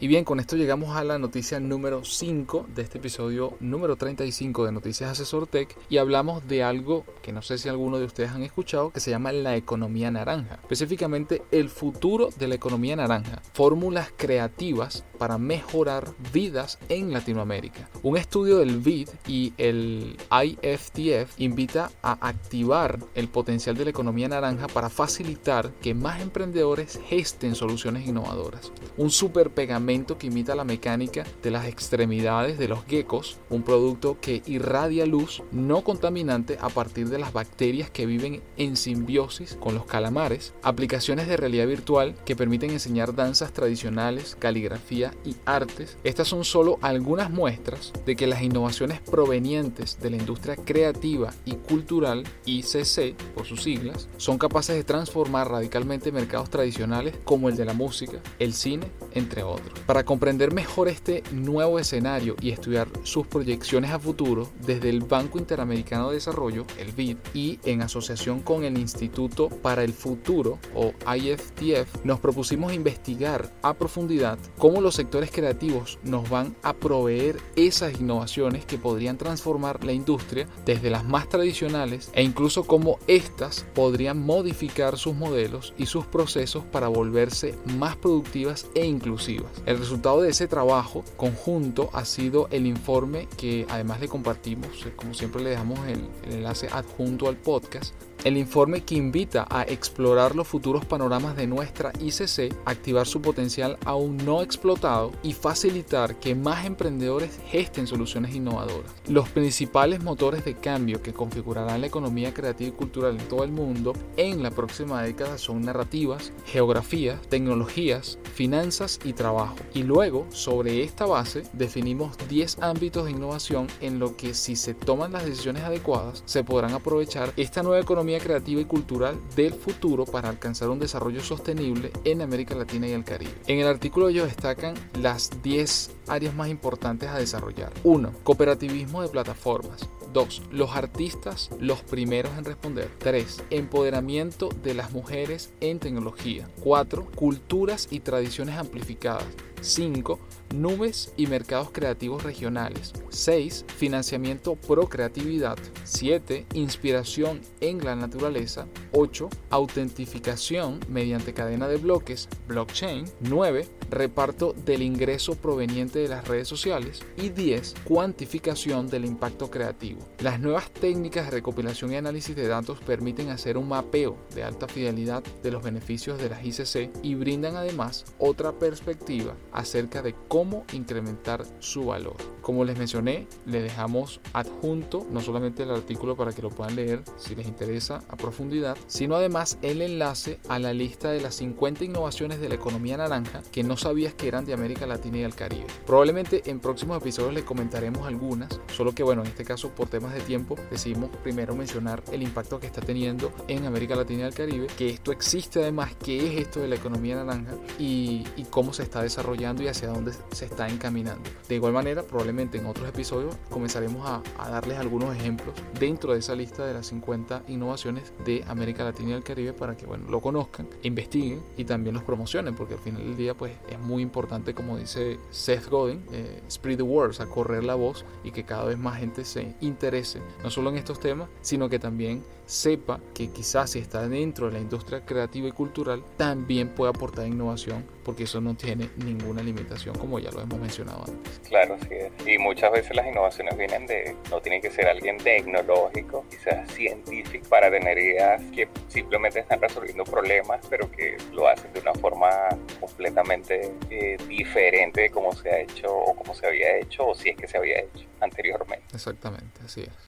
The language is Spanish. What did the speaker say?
Y bien, con esto llegamos a la noticia número 5 de este episodio número 35 de Noticias Asesor Tech y hablamos de algo que no sé si alguno de ustedes han escuchado que se llama la economía naranja. Específicamente el futuro de la economía naranja. Fórmulas creativas para mejorar vidas en Latinoamérica. Un estudio del BID y el IFTF invita a activar el potencial de la economía naranja para facilitar que más emprendedores gesten soluciones innovadoras. Un super pegamento que imita la mecánica de las extremidades de los geckos, un producto que irradia luz no contaminante a partir de las bacterias que viven en simbiosis con los calamares, aplicaciones de realidad virtual que permiten enseñar danzas tradicionales, caligrafía y artes. Estas son solo algunas muestras de que las innovaciones provenientes de la industria creativa y cultural, ICC por sus siglas, son capaces de transformar radicalmente mercados tradicionales como el de la música, el cine, entre otros. Para comprender mejor este nuevo escenario y estudiar sus proyecciones a futuro, desde el Banco Interamericano de Desarrollo, el BID, y en asociación con el Instituto para el Futuro, o IFTF, nos propusimos investigar a profundidad cómo los sectores creativos nos van a proveer esas innovaciones que podrían transformar la industria desde las más tradicionales e incluso cómo éstas podrían modificar sus modelos y sus procesos para volverse más productivas e inclusivas. El resultado de ese trabajo conjunto ha sido el informe que además le compartimos, eh, como siempre le dejamos el, el enlace adjunto al podcast, el informe que invita a explorar los futuros panoramas de nuestra ICC, activar su potencial aún no explotado y facilitar que más emprendedores gesten soluciones innovadoras. Los principales motores de cambio que configurarán la economía creativa y cultural en todo el mundo en la próxima década son narrativas, geografía, tecnologías, finanzas y trabajo. Y luego, sobre esta base, definimos 10 ámbitos de innovación en lo que si se toman las decisiones adecuadas, se podrán aprovechar esta nueva economía creativa y cultural del futuro para alcanzar un desarrollo sostenible en América Latina y el Caribe. En el artículo ellos destacan las 10 áreas más importantes a desarrollar. 1. Cooperativismo de plataformas. 2. Los artistas los primeros en responder. 3. Empoderamiento de las mujeres en tecnología. 4. Culturas y tradiciones amplificadas. 5. Nubes y mercados creativos regionales. 6. Financiamiento pro creatividad. 7. Inspiración en la naturaleza. 8. Autentificación mediante cadena de bloques, blockchain. 9. Reparto del ingreso proveniente de las redes sociales. Y 10. Cuantificación del impacto creativo. Las nuevas técnicas de recopilación y análisis de datos permiten hacer un mapeo de alta fidelidad de los beneficios de las ICC y brindan además otra perspectiva acerca de cómo incrementar su valor. Como les mencioné, le dejamos adjunto no solamente el artículo para que lo puedan leer si les interesa a profundidad, sino además el enlace a la lista de las 50 innovaciones de la economía naranja que no sabías que eran de América Latina y el Caribe. Probablemente en próximos episodios les comentaremos algunas, solo que bueno, en este caso por temas de tiempo decidimos primero mencionar el impacto que está teniendo en América Latina y el Caribe, que esto existe además, qué es esto de la economía naranja y, y cómo se está desarrollando y hacia dónde se está encaminando. De igual manera, probablemente en otros episodios comenzaremos a, a, darles algunos ejemplos dentro de esa lista de las 50 innovaciones de América Latina y el Caribe para que bueno, lo conozcan, investiguen y también los promocionen, porque al final del día pues es muy importante, como dice Seth Godin, eh, spread the word, o sea, correr la voz y que cada vez más gente se interese, no solo en estos temas, sino que también sepa que quizás si está dentro de la industria creativa y cultural, también puede aportar innovación, porque eso no tiene ninguna limitación, como ya lo hemos mencionado antes. Claro, sí es. Y muchas veces las innovaciones vienen de, no tiene que ser alguien tecnológico, quizás científico, para tener ideas que simplemente están resolviendo problemas, pero que lo hacen de una forma completamente eh, diferente de cómo se ha hecho o cómo se había hecho, o si es que se había hecho anteriormente. Exactamente, así es.